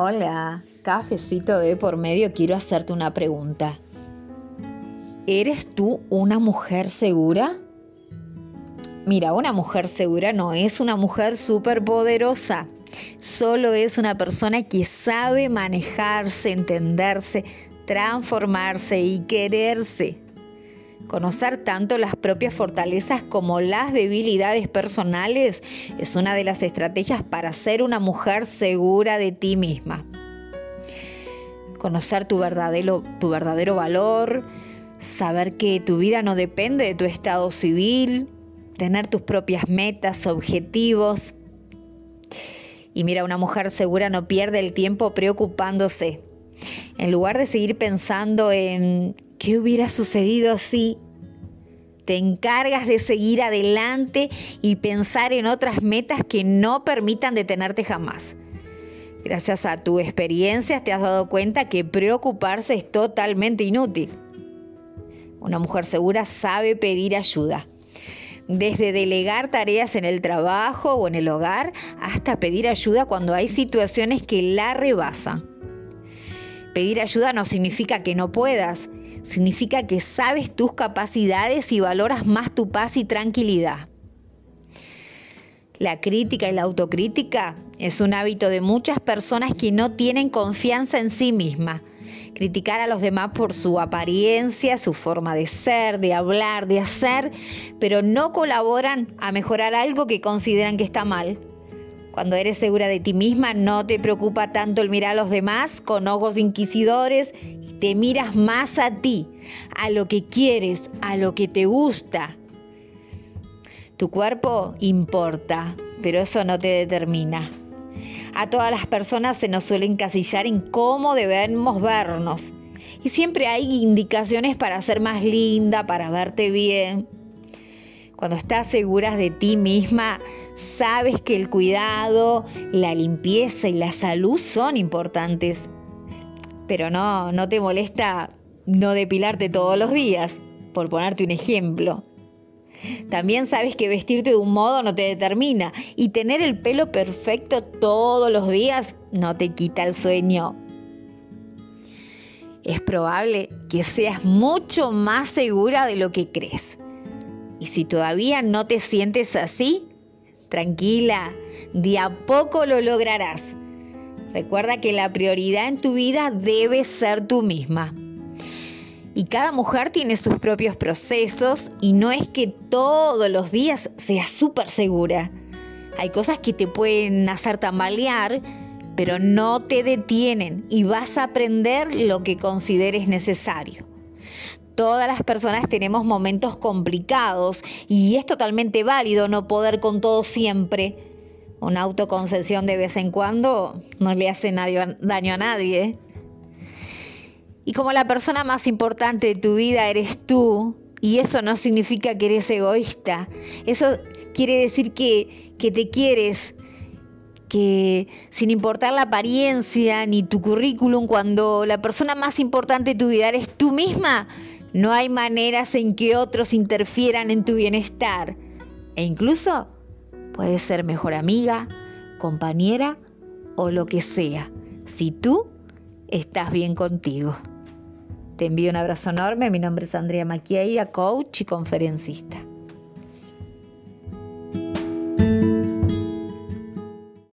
Hola, cafecito de por medio, quiero hacerte una pregunta. ¿Eres tú una mujer segura? Mira, una mujer segura no es una mujer súper poderosa, solo es una persona que sabe manejarse, entenderse, transformarse y quererse. Conocer tanto las propias fortalezas como las debilidades personales es una de las estrategias para ser una mujer segura de ti misma. Conocer tu verdadero, valor, saber que tu vida no depende de tu estado civil, tener tus propias metas, objetivos. Y mira, una mujer segura no pierde el tiempo preocupándose. En lugar de seguir pensando en ¿Qué hubiera sucedido si te encargas de seguir adelante y pensar en otras metas que no permitan detenerte jamás? Gracias a tu experiencia te has dado cuenta que preocuparse es totalmente inútil. Una mujer segura sabe pedir ayuda. Desde delegar tareas en el trabajo o en el hogar hasta pedir ayuda cuando hay situaciones que la rebasan. Pedir ayuda no significa que no puedas, Significa que sabes tus capacidades y valoras más tu paz y tranquilidad. La crítica y la autocrítica es un hábito de muchas personas que no tienen confianza en sí mismas. Criticar a los demás por su apariencia, su forma de ser, de hablar, de hacer, pero no colaboran a mejorar algo que consideran que está mal. Cuando eres segura de ti misma, no te preocupa tanto el mirar a los demás con ojos inquisidores y te miras más a ti, a lo que quieres, a lo que te gusta. Tu cuerpo importa, pero eso no te determina. A todas las personas se nos suele encasillar en cómo debemos vernos. Y siempre hay indicaciones para ser más linda, para verte bien. Cuando estás segura de ti misma, sabes que el cuidado, la limpieza y la salud son importantes. Pero no, no te molesta no depilarte todos los días, por ponerte un ejemplo. También sabes que vestirte de un modo no te determina y tener el pelo perfecto todos los días no te quita el sueño. Es probable que seas mucho más segura de lo que crees. Y si todavía no te sientes así, tranquila, de a poco lo lograrás. Recuerda que la prioridad en tu vida debe ser tú misma. Y cada mujer tiene sus propios procesos y no es que todos los días seas súper segura. Hay cosas que te pueden hacer tambalear, pero no te detienen y vas a aprender lo que consideres necesario. Todas las personas tenemos momentos complicados y es totalmente válido no poder con todo siempre. Una autoconcesión de vez en cuando no le hace daño a nadie. Y como la persona más importante de tu vida eres tú, y eso no significa que eres egoísta, eso quiere decir que, que te quieres, que sin importar la apariencia ni tu currículum, cuando la persona más importante de tu vida eres tú misma, no hay maneras en que otros interfieran en tu bienestar. E incluso puedes ser mejor amiga, compañera o lo que sea, si tú estás bien contigo. Te envío un abrazo enorme. Mi nombre es Andrea Maquieira, coach y conferencista.